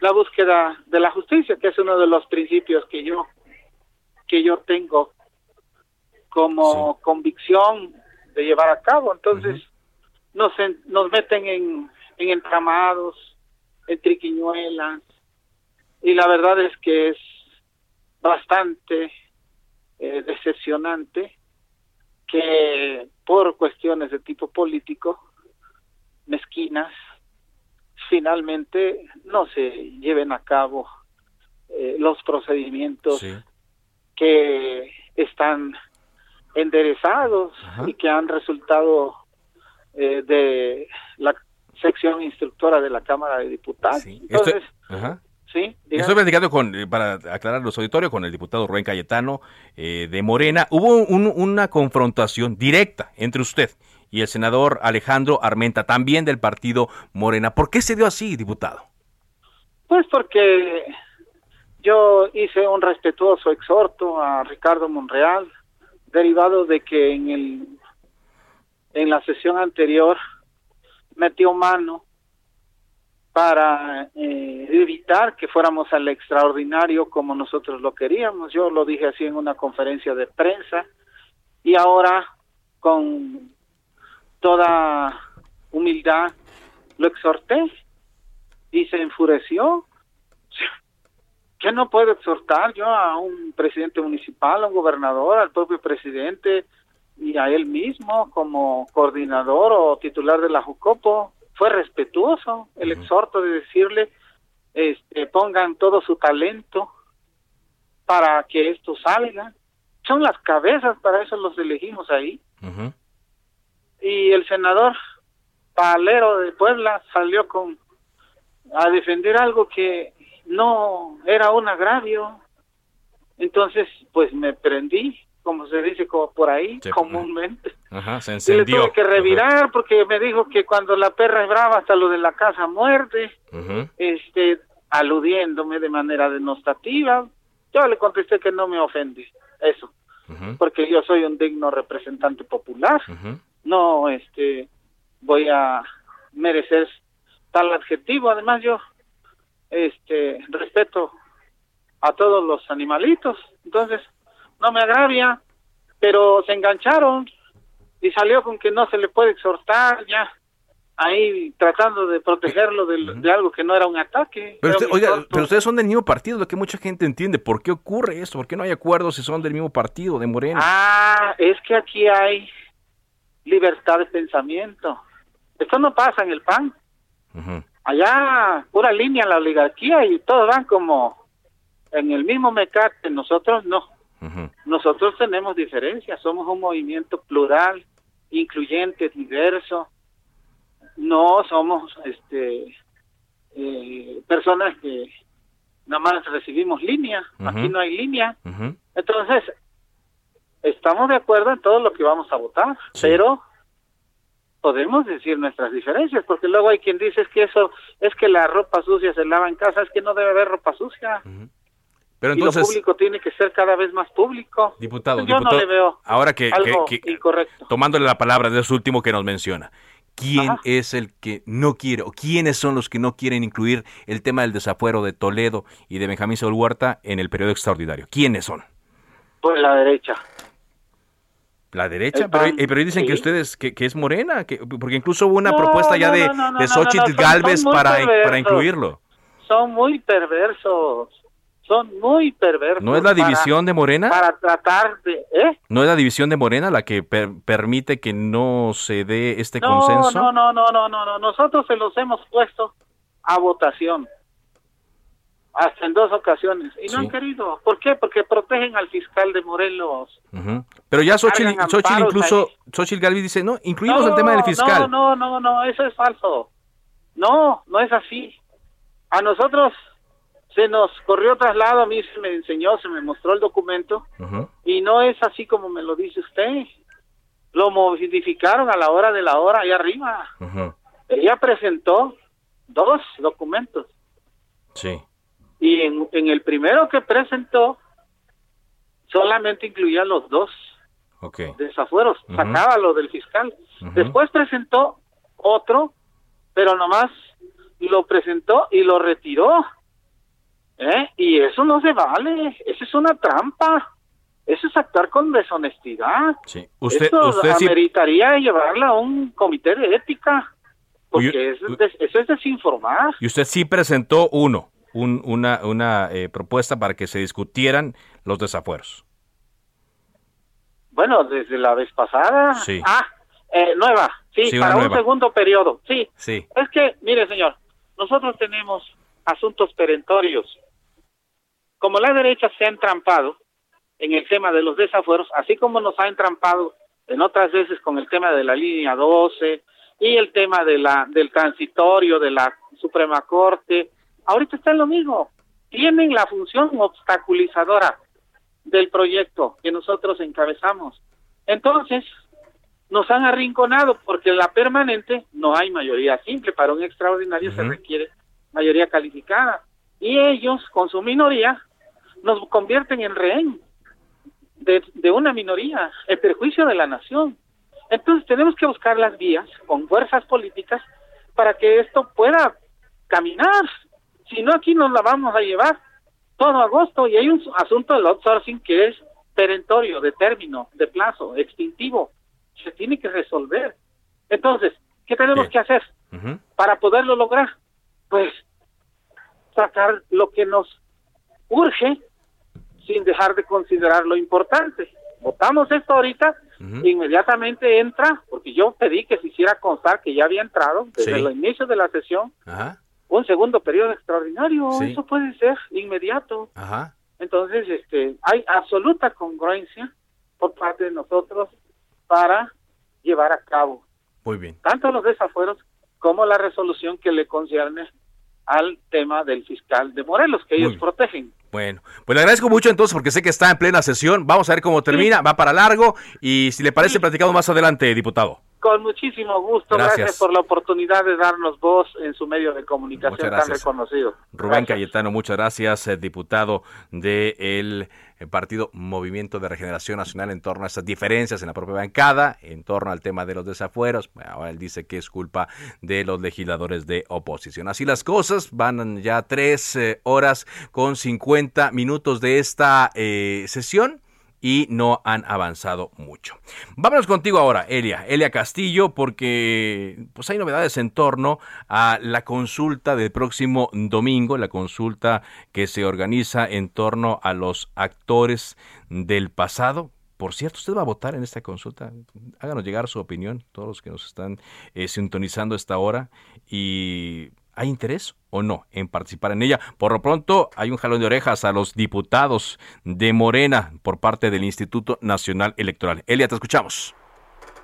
la búsqueda de la justicia, que es uno de los principios que yo que yo tengo como convicción de llevar a cabo. Entonces, nos, nos meten en, en entramados, en triquiñuelas, y la verdad es que es bastante eh, decepcionante que por cuestiones de tipo político, mezquinas, finalmente no se lleven a cabo eh, los procedimientos que están enderezados y que han resultado eh, de la sección instructora de la Cámara de Diputados. Entonces, Sí, Estoy platicando con, eh, para aclarar los auditorios, con el diputado Rubén Cayetano eh, de Morena. Hubo una confrontación directa entre usted y el senador Alejandro Armenta, también del partido Morena. ¿Por qué se dio así, diputado? Pues porque yo hice un respetuoso exhorto a Ricardo Monreal, derivado de que en el en la sesión anterior metió mano para eh, evitar que fuéramos al extraordinario como nosotros lo queríamos. Yo lo dije así en una conferencia de prensa y ahora con toda humildad lo exhorté y se enfureció. ¿Qué no puedo exhortar yo a un presidente municipal, a un gobernador, al propio presidente y a él mismo como coordinador o titular de la Jucopo? Fue respetuoso el exhorto de decirle, este, pongan todo su talento para que esto salga. Son las cabezas, para eso los elegimos ahí. Y el senador Palero de Puebla salió con a defender algo que no era un agravio. Entonces, pues me prendí, como se dice como por ahí, comúnmente. Ajá, se Y le encendió. tuve que revirar porque me dijo que cuando la perra es brava hasta lo de la casa muerde, Ujú. este, aludiéndome de manera denostativa. Yo le contesté que no me ofende eso, porque yo soy un digno representante popular. No, este, voy a merecer tal adjetivo. Además, yo, este, respeto a todos los animalitos. Entonces, no me agravia, pero se engancharon y salió con que no se le puede exhortar ya ahí tratando de protegerlo de, algo que no era un ataque. Pero, usted- oiga, pero ustedes son del mismo partido, lo que mucha gente entiende. ¿Por qué ocurre esto? ¿Por qué no hay acuerdos si son del mismo partido, de Morena? Ah, es que aquí hay libertad de pensamiento. Esto no pasa en el PAN. Allá, pura línea la oligarquía y todos van como en el mismo mecate. Nosotros no. Nosotros tenemos diferencias. Somos un movimiento plural, incluyente, diverso. No somos este eh, personas que nada más recibimos línea. Aquí no hay línea. Entonces, estamos de acuerdo en todo lo que vamos a votar, pero podemos decir nuestras diferencias, porque luego hay quien dice es que eso, es que la ropa sucia se lava en casa, es que no debe haber ropa sucia. Pero y lo entonces, público tiene que ser cada vez más público. diputado, Yo no le veo ahora que, algo que- que- incorrecto. tomándole la palabra de eso último que nos menciona, ¿quién es el que no quiere o quiénes son los que no quieren incluir el tema del desafuero de Toledo y de Benjamín Saúl Huerta en el periodo extraordinario? ¿Quiénes son? Pues la derecha. La derecha, El pero, eh, pero dicen que ustedes, que, que es morena, que, porque incluso hubo una No, propuesta ya no, de, no, de Xochitl Galvez son para, para incluirlo. Son muy perversos. Son muy perversos. ¿No es la para- división de Morena? Para tratar de... ¿eh? ¿No es la división de Morena la que per- permite que no se dé este consenso? No, no, no, no, no, no. Nosotros se los hemos puesto a votación. Hasta en dos ocasiones. Y no Sí. han querido. ¿Por qué? Porque protegen al fiscal de Morelos. Pero ya Xochitl, incluso, Xochitl Galvez dice, no, incluimos el tema del fiscal. No, no, no, no, eso es falso. No, no es así. A nosotros se nos corrió traslado, a mí se me enseñó, se me mostró el documento y no es así como me lo dice usted. Lo modificaron a la hora de la hora ahí arriba. Ella presentó dos documentos Sí. Y en, en el primero que presentó solamente incluía los dos desafueros, sacaba lo del fiscal. Después presentó otro, pero nomás lo presentó y lo retiró. ¿Eh? Y eso no se vale, eso es una trampa. Eso es actuar con deshonestidad. Sí. Usted, Esto usted sí, ameritaría llevarla a un comité de ética, porque Uy, eso, es des- eso es desinformar. y usted sí presentó uno, un- una, una eh, propuesta para que se discutieran los desafueros. Bueno, desde la vez pasada. Sí. Ah, eh, nueva, sí, para un segundo periodo, sí. Sí. Es que, mire, señor, nosotros tenemos asuntos perentorios. Como la derecha se ha entrampado en el tema de los desafueros, así como nos ha entrampado en otras veces con el tema de la línea 12 y el tema de la del transitorio de la Suprema Corte, ahorita está en lo mismo. Tienen la función obstaculizadora del proyecto que nosotros encabezamos. Entonces, nos han arrinconado porque en la permanente no hay mayoría simple, para un extraordinario se requiere mayoría calificada. Y ellos, con su minoría, nos convierten en rehén de, de una minoría, en perjuicio de la nación. Entonces tenemos que buscar las vías con fuerzas políticas para que esto pueda caminar. Si no, aquí nos la vamos a llevar todo agosto y hay un asunto del outsourcing que es perentorio, de término, de plazo, extintivo. Se tiene que resolver. Entonces, ¿qué tenemos que hacer para poderlo lograr? Pues sacar lo que nos urge sin dejar de considerar lo importante. Votamos esto ahorita, inmediatamente entra, porque yo pedí que se hiciera constar que ya había entrado desde el inicio de la sesión, un segundo periodo extraordinario, eso puede ser inmediato. Entonces, este, hay absoluta congruencia por parte de nosotros para llevar a cabo Muy bien. tanto los desafueros como la resolución que le concierne al tema del fiscal de Morelos, que ellos protegen. Bueno, pues le agradezco mucho entonces porque sé que está en plena sesión. Vamos a ver cómo termina, va para largo y si le parece platicamos más adelante, diputado. Con muchísimo gusto, gracias. Gracias. por la oportunidad de darnos voz en su medio de comunicación tan reconocido. Rubén Cayetano, muchas gracias, eh, diputado del Partido Movimiento de Regeneración Nacional en torno a estas diferencias en la propia bancada, en torno al tema de los desafueros. Bueno, Ahora él dice que es culpa de los legisladores de oposición. Así las cosas, van ya tres eh, horas con 50 minutos de esta eh, sesión y no han avanzado mucho. Vámonos contigo ahora, Elia, Elia Castillo, porque pues hay novedades en torno a la consulta del próximo domingo, la consulta que se organiza en torno a los actores del pasado. Por cierto, ¿usted va a votar en esta consulta? Háganos llegar su opinión, todos los que nos están eh, sintonizando a esta hora. Y ¿Hay interés o no en participar en ella? Por lo pronto, hay un jalón de orejas a los diputados de Morena por parte del Instituto Nacional Electoral. Elia, te escuchamos.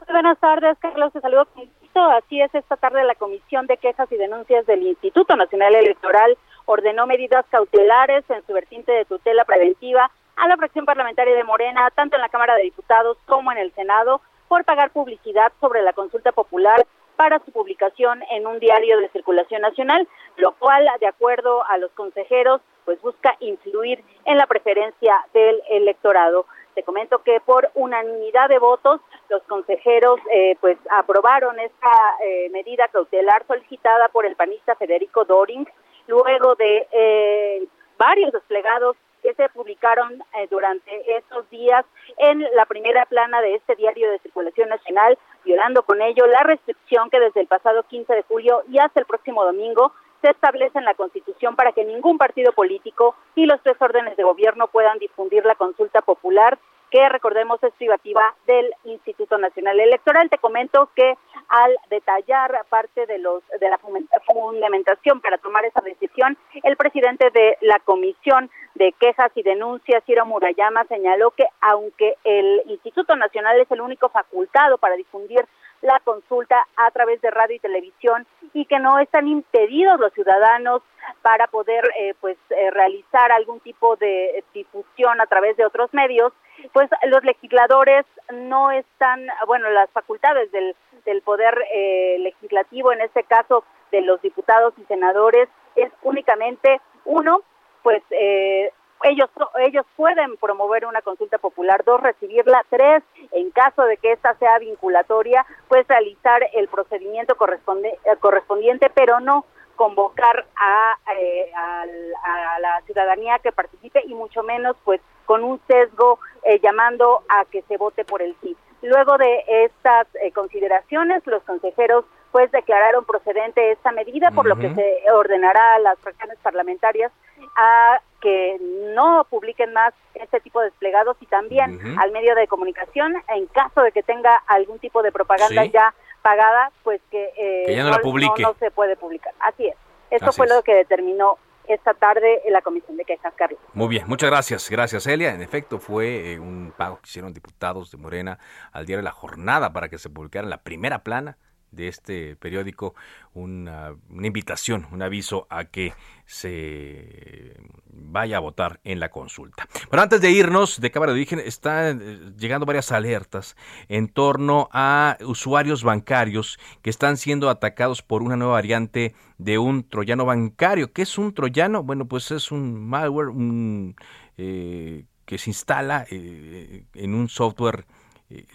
Muy Buenas tardes, Carlos. Te saludo. Así es, esta tarde la Comisión de Quejas y Denuncias del Instituto Nacional Electoral ordenó medidas cautelares en su vertiente de tutela preventiva a la fracción parlamentaria de Morena, tanto en la Cámara de Diputados como en el Senado, por pagar publicidad sobre la consulta popular para su publicación en un diario de circulación nacional, lo cual, de acuerdo a los consejeros, pues busca influir en la preferencia del electorado. Te comento que por unanimidad de votos, los consejeros eh, pues aprobaron esta eh, medida cautelar solicitada por el panista Federico Doring, luego de eh, varios desplegados que se publicaron eh, durante estos días en la primera plana de este diario de circulación nacional, violando con ello la restricción que desde el pasado 15 de julio y hasta el próximo domingo se establece en la Constitución para que ningún partido político y los tres órdenes de gobierno puedan difundir la consulta popular que recordemos es privativa del Instituto Nacional Electoral. Te comento que al detallar parte de los de la fundamentación para tomar esa decisión, el presidente de la Comisión de Quejas y Denuncias, Ciro Murayama, señaló que aunque el Instituto Nacional es el único facultado para difundir la consulta a través de radio y televisión y que no están impedidos los ciudadanos para poder eh, pues eh, realizar algún tipo de difusión a través de otros medios pues los legisladores no están bueno las facultades del del poder eh, legislativo en este caso de los diputados y senadores es únicamente uno pues eh, ellos ellos pueden promover una consulta popular, dos recibirla, tres en caso de que esta sea vinculatoria, pues realizar el procedimiento corresponde, correspondiente, pero no convocar a, eh, a, a, la ciudadanía que participe y mucho menos pues con un sesgo eh, llamando a que se vote por el sí. Luego de estas eh, consideraciones, los consejeros pues declararon procedente esta medida, por lo que se ordenará a las fracciones parlamentarias a que no publiquen más este tipo de desplegados y también al medio de comunicación, en caso de que tenga algún tipo de propaganda Sí. ya pagada, pues que, eh, Que ya no la publique. no se puede publicar. Así es. Esto Así fue es. lo que determinó esta tarde en la Comisión de Quejas, Carlos. Muy bien, muchas gracias. Gracias, Elia. En efecto, fue eh, un pago que hicieron diputados de Morena al diario La Jornada para que se publicara en la primera plana de este periódico una, invitación, un aviso a que se vaya a votar en la consulta. Pero antes de irnos de Cámara de Origen, están eh, llegando varias alertas en torno a usuarios bancarios que están siendo atacados por una nueva variante de un troyano bancario. ¿Qué es un troyano? Bueno, pues es un malware un, eh, que se instala eh, en un software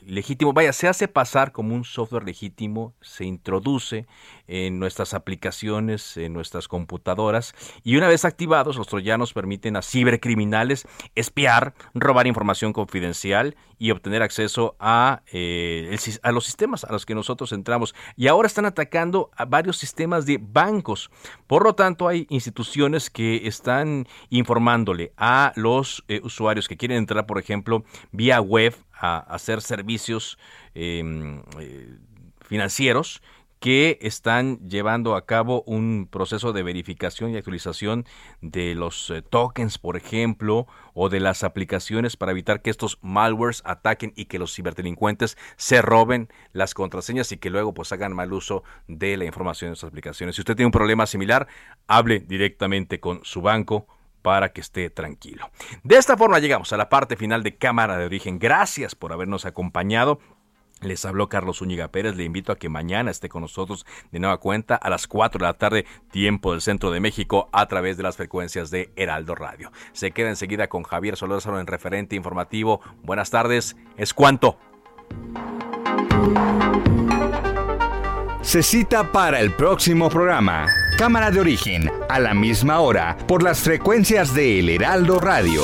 legítimo, vaya, se hace pasar como un software legítimo, se introduce en nuestras aplicaciones, en nuestras computadoras, y una vez activados, los troyanos permiten a cibercriminales espiar, robar información confidencial y obtener acceso a, eh, a los sistemas a los que nosotros entramos. Y ahora están atacando a varios sistemas de bancos. Por lo tanto, hay instituciones que están informándole a los eh, usuarios que quieren entrar, por ejemplo, vía web a hacer servicios em, eh, financieros que están llevando a cabo un proceso de verificación y actualización de los eh, tokens, por ejemplo, o de las aplicaciones para evitar que estos malwares ataquen y que los ciberdelincuentes se roben las contraseñas y que luego pues hagan mal uso de la información de estas aplicaciones. Si usted tiene un problema similar, hable directamente con su banco para que esté tranquilo. De esta forma llegamos a la parte final de Cámara de Origen. Gracias por habernos acompañado. Les habló Carlos Úñiga Pérez. Le invito a que mañana esté con nosotros de nueva cuenta a las 4 de la tarde, tiempo del centro de México, a través de las frecuencias de Heraldo Radio. Se queda enseguida con Javier Solórzano en referente informativo. Buenas tardes. Es cuanto. Se cita para el próximo programa. Cámara de origen, a la misma hora, por las frecuencias de El Heraldo Radio.